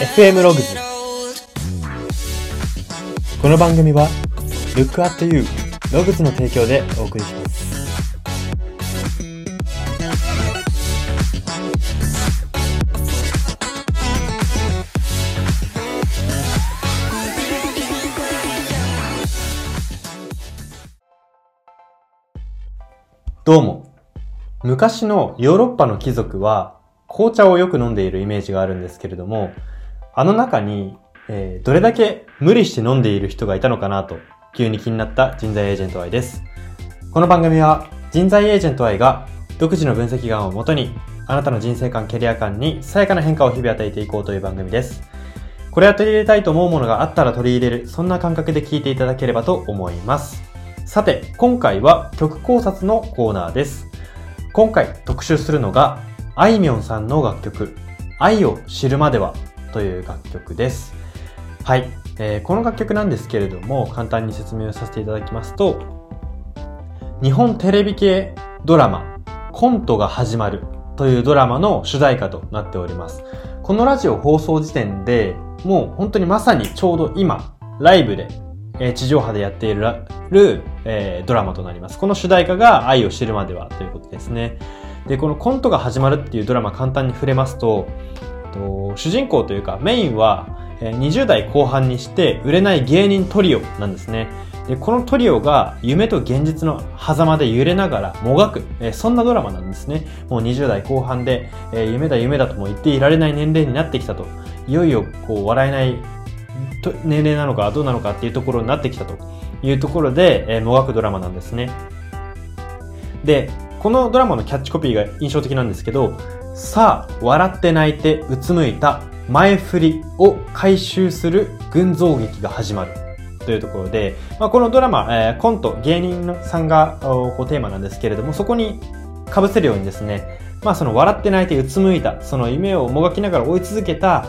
FM ログズこの番組は Look at You ログズの提供でお送りします。どうも。昔のヨーロッパの貴族は紅茶をよく飲んでいるイメージがあるんですけれどもあの中に、えーどれだけ無理して飲んでいる人がいたのかなと急に気になった人材エージェント Y です。この番組は人材エージェント Y が独自の分析眼をもとにあなたの人生観、キャリア観にさやかな変化を日々与えていこうという番組です。これは取り入れたいと思うものがあったら取り入れる、そんな感覚で聞いていただければと思います。さて、今回は曲考察のコーナーです。今回特集するのが、あいみょんさんの楽曲、愛を知るまではという楽曲です。はい、えーこの楽曲なんですけれども、簡単に説明をさせていただきますと、日本テレビ系ドラマ、コントが始まるというドラマの主題歌となっております。このラジオ放送時点で、もう本当にまさにちょうど今、ライブで、えー地上波でやっているる、えードラマとなります。この主題歌が愛を知るまではということですね。で、このコントが始まるっていうドラマ簡単に触れますと、と主人公というかメインは20代後半にして売れない芸人トリオなんですね。で、このトリオが夢と現実の狭間で揺れながらもがく、そんなドラマなんですね。もう20代後半で、夢だ夢だとも言っていられない年齢になってきたと。いよいよこう笑えない年齢なのかどうなのかっていうところになってきたというところで、もがくドラマなんですね。で、このドラマのキャッチコピーが印象的なんですけど、さあ、笑って泣いてうつむいた前振りを回収する群像劇が始まる。というところで、まあ、このドラマ、えーコント、芸人さんがこうテーマなんですけれども、そこに被せるようにですね、まあその笑って泣いてうつむいた、その夢をもがきながら追い続けた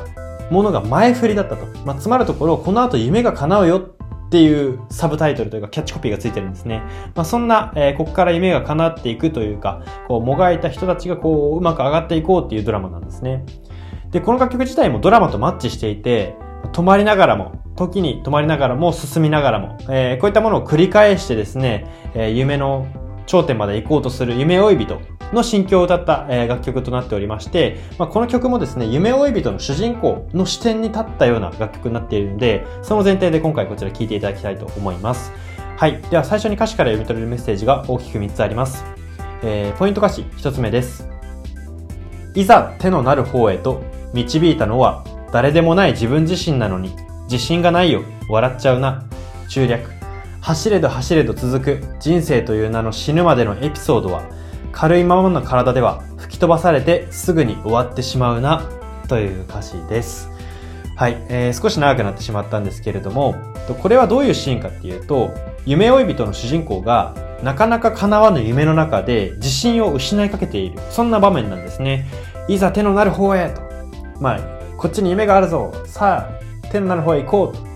ものが前振りだったと。まあ、つまるところ、この後夢が叶うよっていうサブタイトルというかキャッチコピーがついてるんですね。まあ、そんな、えーここから夢が叶っていくというか、こう、もがいた人たちがこう、うまく上がっていこうっていうドラマなんですね。で、この楽曲自体もドラマとマッチしていて、止まりながらも、時に止まりながらも進みながらも、えーこういったものを繰り返してですね、えー夢の頂点まで行こうとする夢追い人の心境を歌った、え楽曲となっておりまして、まあ、この曲もですね、夢追い人の主人公の視点に立ったような楽曲になっているので、その前提で今回こちら聴いていただきたいと思います。はい。では最初に歌詞から読み取れるメッセージが大きく3つあります。えーポイント歌詞1つ目です。いざ手のなる方へと導いたのは誰でもない自分自身なのに自信がないよ笑っちゃうな中略走れど走れど続く人生という名の死ぬまでのエピソードは軽いままの体では吹き飛ばされてすぐに終わってしまうなという歌詞です。はい、えー少し長くなってしまったんですけれどもこれはどういうシーンかっていうと夢追い人の主人公がなかなか叶わぬ夢の中で自信を失いかけているそんな場面なんですね。いざ手のなる方へと。まあこっちに夢があるぞ。さあ手のなる方へ行こうと。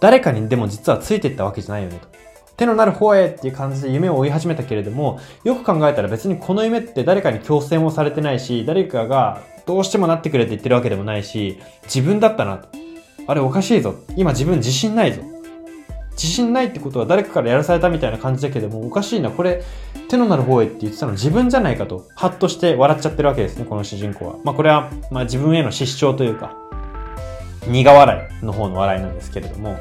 誰かにでも実はついていったわけじゃないよねと。手のなる方へっていう感じで夢を追い始めたけれどもよく考えたら別にこの夢って誰かに強制もされてないし誰かがどうしてもなってくれって言ってるわけでもないし自分だったなと。あれおかしいぞ。今自分自信ないぞ。自信ないってことは誰かからやらされたみたいな感じだけどもおかしいな。これ手のなる方へって言ってたの自分じゃないかとハッとして笑っちゃってるわけですねこの主人公は。まあこれは、まあ、自分への失笑というか。苦笑いの方の笑いなんですけれども。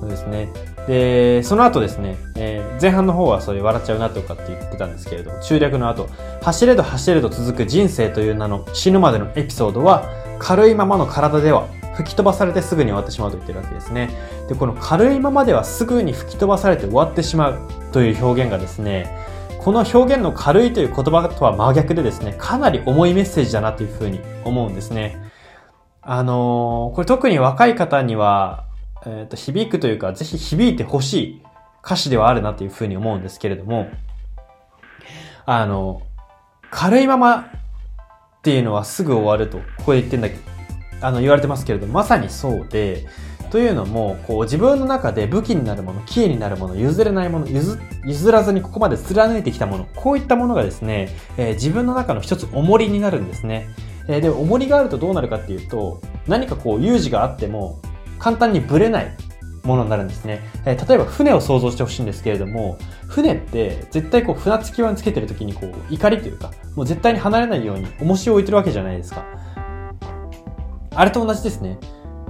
そうですね。でその後ですね、えー前半の方はそういう笑っちゃうなとかって言ってたんですけれども中略の後走れど走れど続く人生という名の死ぬまでのエピソードは軽いままの体では吹き飛ばされてすぐに終わってしまうと言ってるわけですね。でこの軽いままではすぐに吹き飛ばされて終わってしまうという表現がですねこの表現の軽いという言葉とは真逆でですねかなり重いメッセージだなというふうに思うんですね。あのーこれ特に若い方には、えーと響くというかぜひ響いてほしい歌詞ではあるなというふうに思うんですけれどもあの軽いままっていうのはすぐ終わるとここで言ってんだけどあの言われてますけれどもまさにそうでというのもこう自分の中で武器になるものキーになるもの譲れないもの譲譲らずにここまで貫いてきたものこういったものがですね、えー自分の中の一つ重りになるんですね。えー、で重りがあるとどうなるかっていうと、何かこう有事があっても簡単にブレないものになるんですね。えー、例えば船を想像してほしいんですけれども、船って絶対こう船着き場につけてる時にこう怒りというか、もう絶対に離れないように重しを置いてるわけじゃないですか。あれと同じですね。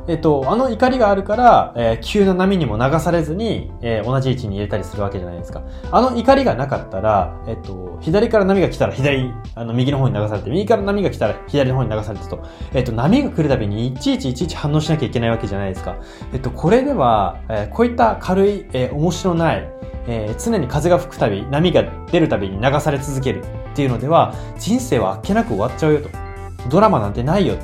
えっと、あの怒りがあるから、えー、急な波にも流されずに、えー、同じ位置に入れたりするわけじゃないですか。あの怒りがなかったら、えっと、左から波が来たら左、あの、右の方に流されて、右から波が来たら左の方に流されてと、えっと、波が来るたびにいちいちいちいち反応しなきゃいけないわけじゃないですか。えっと、これでは、えー、こういった軽い、えー、面白ない、えー、常に風が吹くたび、波が出るたびに流され続けるっていうのでは、人生はあっけなく終わっちゃうよと。ドラマなんてないよ。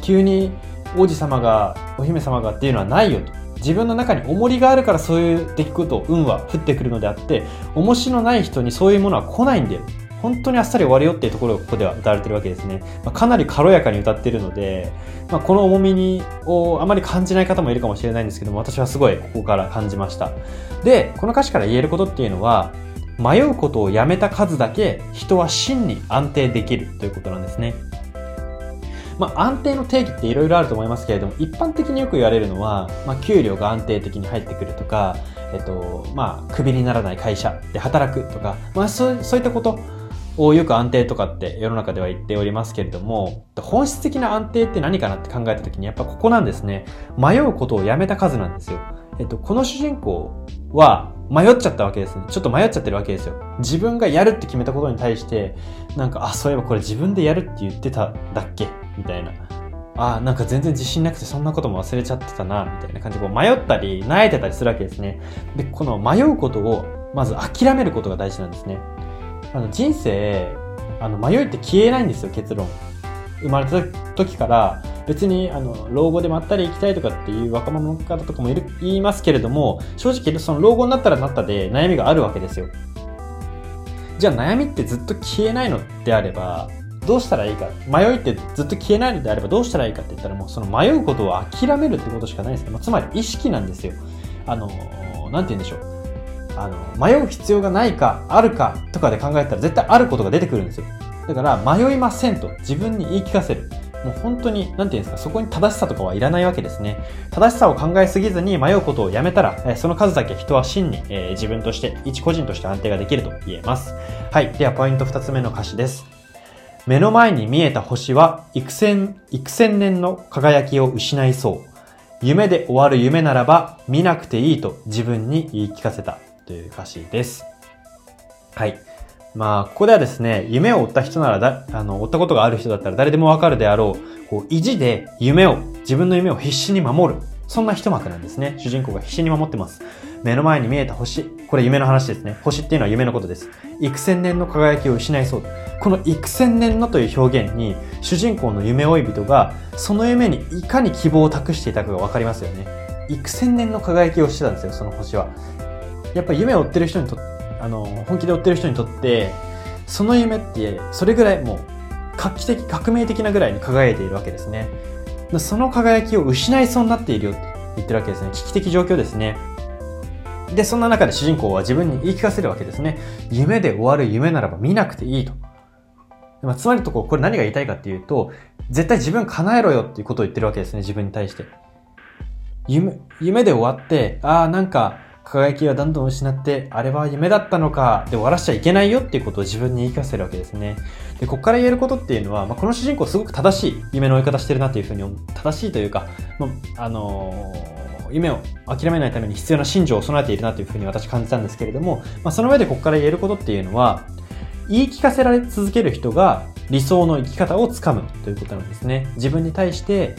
急に王子様が、お姫様がっていうのはないよと。自分の中に重りがあるからそういう出来事、運は降ってくるのであって、重しのない人にそういうものは来ないんだよ。本当にあっさり終わるよっていうところがここでは歌われてるわけですね。まあ、かなり軽やかに歌ってるので、まあ、この重みにをあまり感じない方もいるかもしれないんですけども、私はすごいここから感じました。で、この歌詞から言えることっていうのは、迷うことをやめた数だけ人は真に安定できるということなんですね。まあ、安定の定義っていろいろあると思いますけれども、一般的によく言われるのは、まあ、給料が安定的に入ってくるとか、えっと、まあ、クビにならない会社で働くとか、まあ、そう、そういったことをよく安定とかって世の中では言っておりますけれども、本質的な安定って何かなって考えた時に、やっぱここなんですね。迷うことをやめた数なんですよ。えっと、この主人公は迷っちゃったわけですね。ちょっと迷っちゃってるわけですよ。自分がやるって決めたことに対して、なんか、あ、そういえばこれ自分でやるって言ってただっけみたいな。あなんか全然自信なくてそんなことも忘れちゃってたな、みたいな感じでこう迷ったり、萎えてたりするわけですね。で、この迷うことを、まず諦めることが大事なんですね。あの、人生、あの、迷いって消えないんですよ、結論。生まれた時から、別に、あの、老後でまったり行きたいとかっていう若者の方とかもいる、言いますけれども、正直、その老後になったらなったで悩みがあるわけですよ。じゃあ悩みってずっと消えないのであれば、どうしたらいいか迷いってずっと消えないのであればどうしたらいいかって言ったらもうその迷うことを諦めるってことしかないですね。まつまり意識なんですよ。あの、なんて言うんでしょう。あの、迷う必要がないか、あるかとかで考えたら絶対あることが出てくるんですよ。だから迷いませんと自分に言い聞かせる。もう本当に、なんて言うんですか、そこに正しさとかはいらないわけですね。正しさを考えすぎずに迷うことをやめたら、その数だけ人は真に、え、自分として、一個人として安定ができると言えます。はい。では、ポイント二つ目の歌詞です。目の前に見えた星は幾千、幾千年の輝きを失いそう。夢で終わる夢ならば見なくていいと自分に言い聞かせたという歌詞です。はい。まあ、ここではですね、夢を追った人ならだ、あの、追ったことがある人だったら誰でもわかるであろう、こう、意地で夢を、自分の夢を必死に守る。そんな一幕なんですね。主人公が必死に守ってます。目の前に見えた星。これ夢の話ですね。星っていうのは夢のことです。幾千年の輝きを失いそう。この幾千年のという表現に、主人公の夢追い人が、その夢にいかに希望を託していたかがわかりますよね。幾千年の輝きをしてたんですよ、その星は。やっぱ夢を追ってる人にとってあの、本気で追ってる人にとって、その夢って、それぐらいもう、画期的、革命的なぐらいに輝いているわけですね。その輝きを失いそうになっているよって言ってるわけですね。危機的状況ですね。で、そんな中で主人公は自分に言い聞かせるわけですね。夢で終わる夢ならば見なくていいと。まあ、つまりとこ、これ何が言いたいかっていうと、絶対自分叶えろよっていうことを言ってるわけですね、自分に対して。夢、夢で終わって、ああ、なんか、輝きはどんどん失って、あれは夢だったのか、で終わらしちゃいけないよっていうことを自分に言い聞かせるわけですね。で、ここから言えることっていうのは、まあ、この主人公すごく正しい夢の追い方してるなっていうふうに、正しいというか、まあ、あのー、夢を諦めないために必要な信条を備えているなというふうに私感じたんですけれども、まあ、その上でここから言えることっていうのは、言い聞かせられ続ける人が理想の生き方をつかむということなんですね。自分に対して、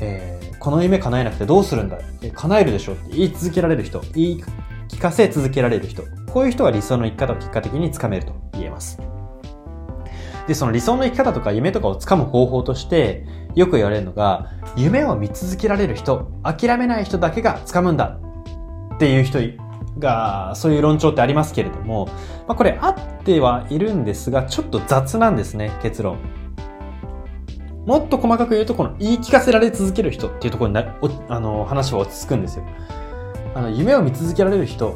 えーこの夢叶えなくてどうするんだ？叶えるでしょって言い続けられる人、言い聞かせ続けられる人。こういう人は理想の生き方を結果的につかめると言えます。で、その理想の生き方とか夢とかをつかむ方法として、よく言われるのが、夢を見続けられる人、諦めない人だけがつかむんだっていう人が、そういう論調ってありますけれども、まあ、これあってはいるんですが、ちょっと雑なんですね、結論。もっと細かく言うと、この言い聞かせられ続ける人っていうところになお、あの、話は落ち着くんですよ。あの、夢を見続けられる人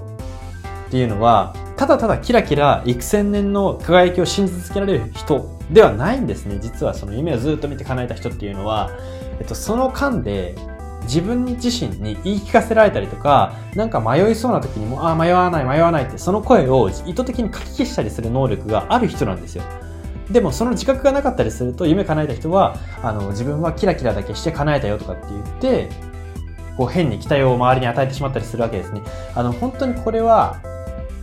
っていうのは、ただただキラキラ幾千年の輝きを信じ続けられる人ではないんですね。実はその夢をずっと見て叶えた人っていうのは、えっと、その間で自分自身に言い聞かせられたりとか、なんか迷いそうな時にも、ああ、迷わない、迷わないって、その声を意図的に書き消したりする能力がある人なんですよ。でもその自覚がなかったりすると夢叶えた人はあの自分はキラキラだけして叶えたよとかって言ってこう変に期待を周りに与えてしまったりするわけですね。あの本当にこれは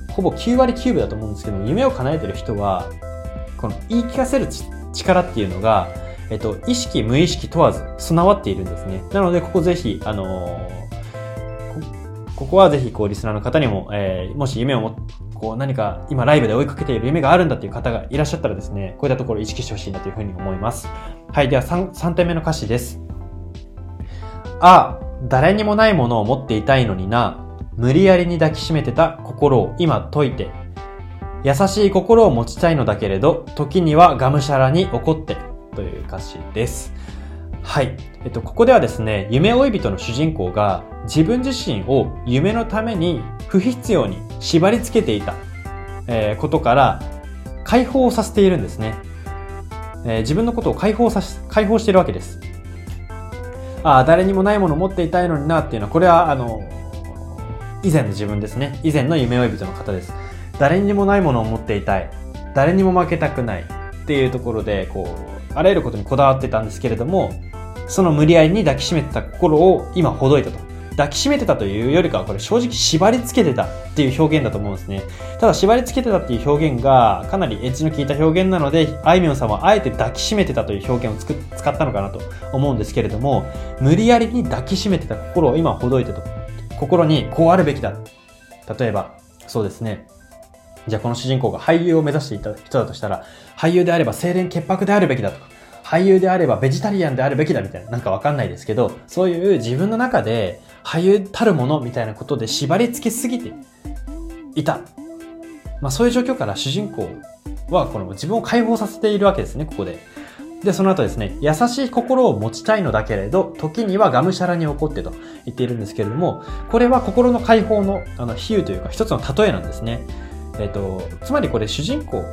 ほぼ9割9分だと思うんですけど夢を叶えてる人はこの言い聞かせる力っていうのが、えっと、意識無意識問わず備わっているんですね。なのでここぜひあのーここはぜひこうリスナーの方にも、えー、もし夢をもこう何か今ライブで追いかけている夢があるんだっていう方がいらっしゃったらですね、こういったところを意識してほしいなというふうに思います。はい、では 3, 3点目の歌詞です。ああ、誰にもないものを持っていたいのにな。無理やりに抱きしめてた心を今解いて。優しい心を持ちたいのだけれど、時にはがむしゃらに怒って。という歌詞です。はい。えっと、ここではですね、夢追い人の主人公が自分自身を夢のために不必要に縛り付けていた、え、ことから解放させているんですね。え、自分のことを解放さし、解放しているわけです。ああ、誰にもないものを持っていたいのになっていうのは、これは、あの、以前の自分ですね。以前の夢追い人の方です。誰にもないものを持っていたい。誰にも負けたくない。っていうところで、こう、あらゆることにこだわってたんですけれども、その無理やりに抱きしめてた心を今ほどいたと。抱きしめてたというよりかはこれ正直縛り付けてたっていう表現だと思うんですね。ただ縛り付けてたっていう表現がかなりエッジの効いた表現なので、あいみょんさんはあえて抱きしめてたという表現をつく使ったのかなと思うんですけれども、無理やりに抱きしめてた心を今ほどいてと。心にこうあるべきだ。例えば、そうですね。じゃあこの主人公が俳優を目指していた人だとしたら、俳優であれば清廉潔白であるべきだとか、俳優であればベジタリアンであるべきだみたいな、なんかわかんないですけど、そういう自分の中で俳優たるものみたいなことで縛り付けすぎていた。まあそういう状況から主人公はこの自分を解放させているわけですね、ここで。で、その後ですね、優しい心を持ちたいのだけれど、時にはがむしゃらに怒ってと言っているんですけれども、これは心の解放の、あの、比喩というか一つの例えなんですね。えっ、ー、と、つまりこれ主人公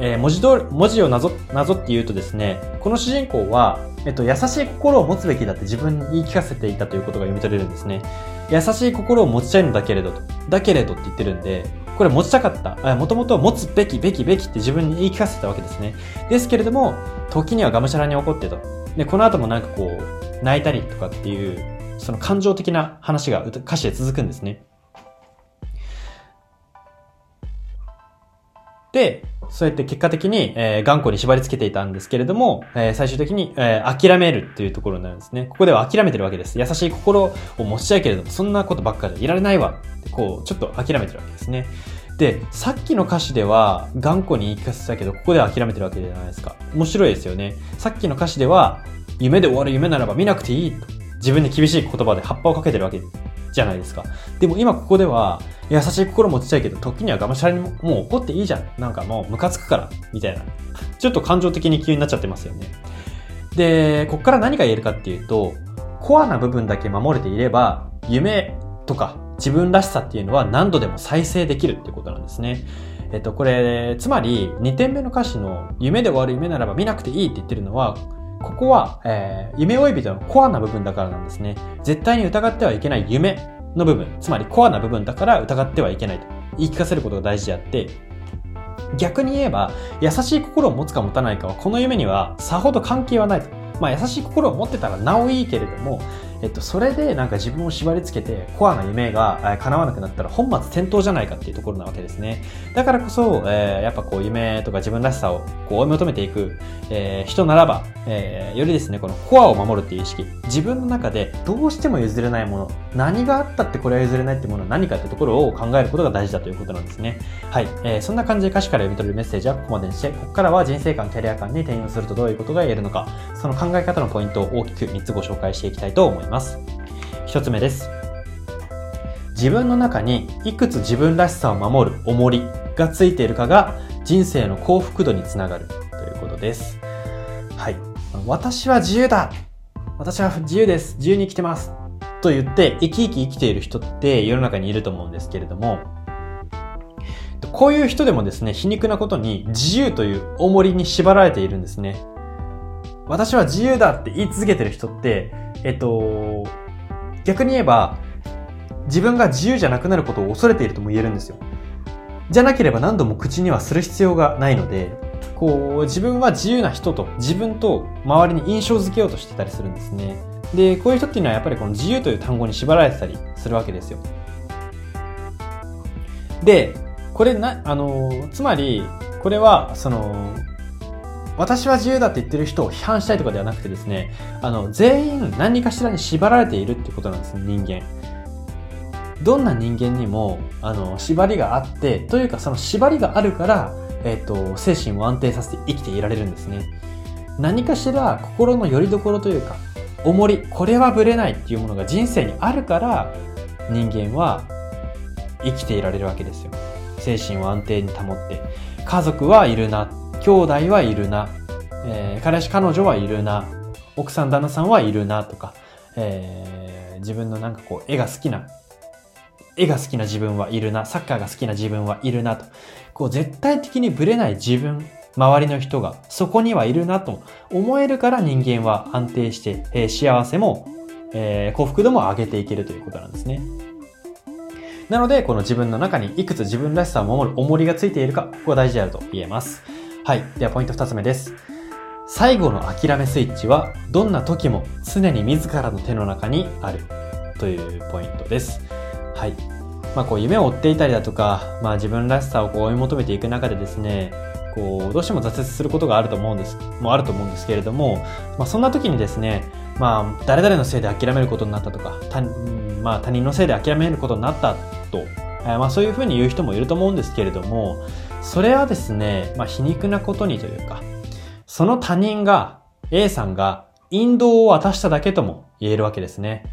えー、文字通り、文字をなぞ、なぞって言うとですね、この主人公は、えっと、優しい心を持つべきだって自分に言い聞かせていたということが読み取れるんですね。優しい心を持ちたいのだけれどと。だけれどって言ってるんで、これ持ちたかった。もともと持つべき、べき、べきって自分に言い聞かせたわけですね。ですけれども、時にはがむしゃらに怒ってと。で、この後もなんかこう、泣いたりとかっていう、その感情的な話が歌詞で続くんですね。で、そうやって結果的に、えー、頑固に縛り付けていたんですけれども、えー、最終的に、えー、諦めるっていうところになるんですね。ここでは諦めてるわけです。優しい心を持ちたいけれども、そんなことばっかりいられないわって、こう、ちょっと諦めてるわけですね。で、さっきの歌詞では頑固に言い聞かせたけど、ここでは諦めてるわけじゃないですか。面白いですよね。さっきの歌詞では、夢で終わる夢ならば見なくていいと。自分に厳しい言葉で葉っぱをかけてるわけじゃないですか。でも今ここでは、優しい心持ちたいけど、時にはがむしゃらにもう怒っていいじゃん。なんかもうムカつくから、みたいな。ちょっと感情的に急になっちゃってますよね。で、こっから何が言えるかっていうと、コアな部分だけ守れていれば、夢とか自分らしさっていうのは何度でも再生できるっていうことなんですね。えっと、これ、つまり、2点目の歌詞の、夢で終わる夢ならば見なくていいって言ってるのは、ここは、えー、夢追い人のコアな部分だからなんですね。絶対に疑ってはいけない夢の部分、つまりコアな部分だから疑ってはいけないと言い聞かせることが大事であって、逆に言えば、優しい心を持つか持たないかはこの夢にはさほど関係はないと。まあ優しい心を持ってたらなおいいけれども、えっと、それでなんか自分を縛り付けてコアな夢が叶わなくなったら本末転倒じゃないかっていうところなわけですね。だからこそ、えー、やっぱこう夢とか自分らしさをこう追い求めていく、えー、人ならば、えー、よりですね、このコアを守るっていう意識、自分の中でどうしても譲れないもの、何があったってこれは譲れないってものは何かってところを考えることが大事だということなんですね。はい。えー、そんな感じで歌詞から読み取るメッセージはここまでにして、ここからは人生観、キャリア観に転用するとどういうことが言えるのか、その考え方のポイントを大きく3つご紹介していきたいと思います。一つ目です。自分の中にいくつ自分らしさを守る重りがついているかが人生の幸福度につながるということです。はい。私は自由だ私は自由です自由に生きてますと言って生き生き生きている人って世の中にいると思うんですけれども、こういう人でもですね、皮肉なことに自由という重りに縛られているんですね。私は自由だって言い続けてる人って、えっと、逆に言えば、自分が自由じゃなくなることを恐れているとも言えるんですよ。じゃなければ何度も口にはする必要がないので、こう、自分は自由な人と自分と周りに印象づけようとしてたりするんですね。で、こういう人っていうのはやっぱりこの自由という単語に縛られてたりするわけですよ。で、これな、あの、つまり、これは、その、私は自由だって言ってる人を批判したいとかではなくてですね、あの、全員何かしらに縛られているってことなんですね、人間。どんな人間にも、あの、縛りがあって、というかその縛りがあるから、えっ、と、精神を安定させて生きていられるんですね。何かしら心の拠り所というか、重り、これはぶれないっていうものが人生にあるから、人間は生きていられるわけですよ。精神を安定に保って。家族はいるな。兄弟はいるな。えー、彼氏彼女はいるな。奥さん旦那さんはいるなとか、えー、自分のなんかこう絵が好きな絵が好きな自分はいるな、サッカーが好きな自分はいるなと、こう絶対的にブレない自分、周りの人がそこにはいるなと思えるから人間は安定して、えー、幸せも、えー、幸福度も上げていけるということなんですね。なので、この自分の中にいくつ自分らしさを守る重りがついているか、ここが大事であると言えます。はい。では、ポイント二つ目です。最後の諦めスイッチは、どんな時も常に自らの手の中にあるというポイントです。はい。まあ、こう夢を追っていたりだとか、まあ、自分らしさをこう追い求めていく中でですね、こう、どうしても挫折することがあると思うんです、もあると思うんですけれども、まあ、そんな時にですね、まあ、誰々のせいで諦めることになったとか、他,、まあ、他人のせいで諦めることになったと、えまあ、そういうふうに言う人もいると思うんですけれども、それはですね、まあ、皮肉なことにというか、その他人が、A さんが、引導を渡しただけとも言えるわけですね。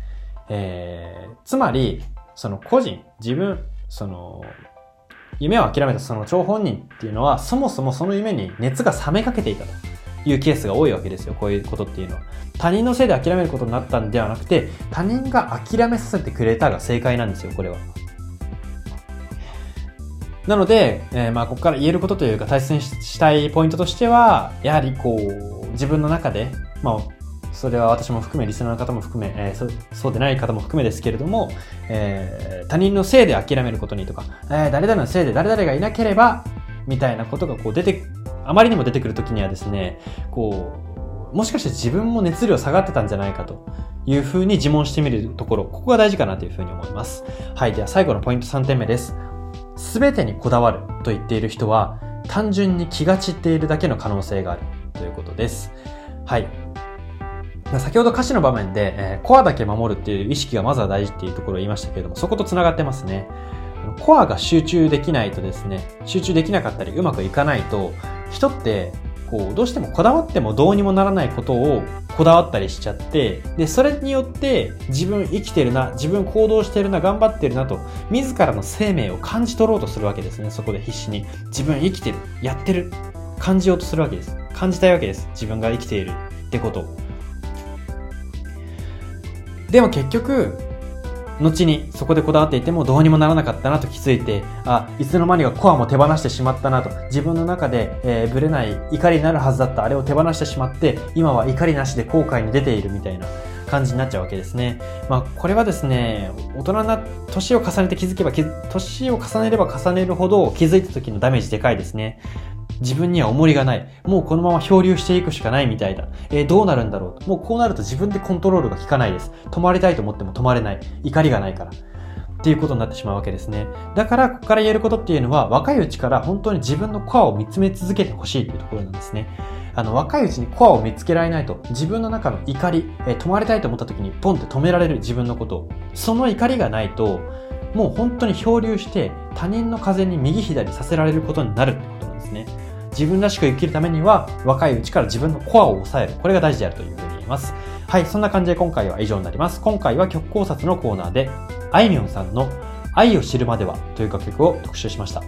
えー、つまり、その個人、自分、その、夢を諦めたその張本人っていうのは、そもそもその夢に熱が冷めかけていたというケースが多いわけですよ。こういうことっていうのは。他人のせいで諦めることになったんではなくて、他人が諦めさせてくれたが正解なんですよ、これは。なので、えー、まあ、ここから言えることというか、大切にしたいポイントとしては、やはりこう、自分の中で、まあ、それは私も含め、リスナーの方も含め、えー、そそうでない方も含めですけれども、えー、他人のせいで諦めることにとか、えー、誰々のせいで誰々がいなければ、みたいなことがこう出て、あまりにも出てくるときにはですね、こう、もしかして自分も熱量下がってたんじゃないかというふうに自問してみるところ、ここが大事かなというふうに思います。はい。では最後のポイント3点目です。全てにこだわると言っている人は、単純に気が散っているだけの可能性があるということです。はい。先ほど歌詞の場面で、えー、コアだけ守るっていう意識がまずは大事っていうところを言いましたけれども、そこと繋がってますね。コアが集中できないとですね、集中できなかったりうまくいかないと、人って、こう、どうしてもこだわってもどうにもならないことをこだわったりしちゃって、で、それによって自分生きてるな、自分行動してるな、頑張ってるなと、自らの生命を感じ取ろうとするわけですね、そこで必死に。自分生きてる、やってる、感じようとするわけです。感じたいわけです。自分が生きているってこと。でも結局、後にそこでこだわっていてもどうにもならなかったなと気づいて、あ、いつの間にかコアも手放してしまったなと、自分の中で、えー、ぶれない怒りになるはずだったあれを手放してしまって、今は怒りなしで後悔に出ているみたいな感じになっちゃうわけですね。まあ、これはですね、大人な、年を重ねて気づけば、年を重ねれば重ねるほど気づいた時のダメージでかいですね。自分には重りがない。もうこのまま漂流していくしかないみたいだ。えー、どうなるんだろうもうこうなると自分でコントロールが効かないです。止まりたいと思っても止まれない。怒りがないから。っていうことになってしまうわけですね。だから、ここから言えることっていうのは、若いうちから本当に自分のコアを見つめ続けてほしいっていうところなんですね。あの、若いうちにコアを見つけられないと、自分の中の怒り、えー、止まりたいと思った時にポンって止められる自分のことを。その怒りがないと、もう本当に漂流して他人の風に右左させられることになるってことなんですね。自分らしく生きるためには若いうちから自分のコアを抑える。これが大事であるというふうに言います。はい、そんな感じで今回は以上になります。今回は曲考察のコーナーで、あいみょんさんの愛を知るまではという楽曲を特集しました。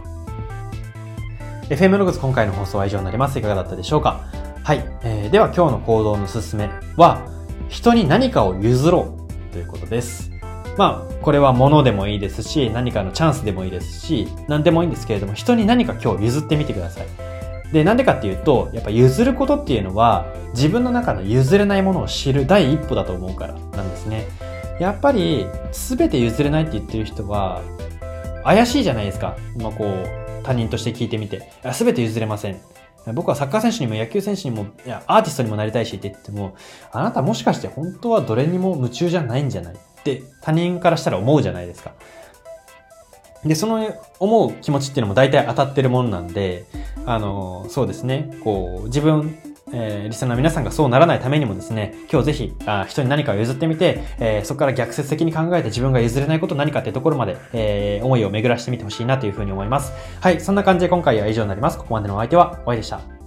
FM ログズ今回の放送は以上になります。いかがだったでしょうか？はい、えー、では今日の行動のすすめは、人に何かを譲ろうということです。まあ、これは物でもいいですし、何かのチャンスでもいいですし、何でもいいんですけれども、人に何か今日譲ってみてください。で、なんでかっていうと、やっぱ譲ることっていうのは、自分の中の譲れないものを知る第一歩だと思うからなんですね。やっぱり、すべて譲れないって言ってる人は、怪しいじゃないですか。まあ、こう、他人として聞いてみて。すべて譲れません。僕はサッカー選手にも野球選手にも、いや、アーティストにもなりたいしって言っても、あなたもしかして本当はどれにも夢中じゃないんじゃない？って他人からしたら思うじゃないですか。で、その思う気持ちっていうのも大体当たってるもんなんで、あの、そうですね、こう、自分、えー、リスナーの皆さんがそうならないためにもですね、今日ぜひ、あ人に何かを譲ってみて、えー、そこから逆説的に考えて自分が譲れないこと何かっていうところまで、えー、思いを巡らしてみてほしいなというふうに思います。はい、そんな感じで今回は以上になります。ここまでのお相手は、おいでした。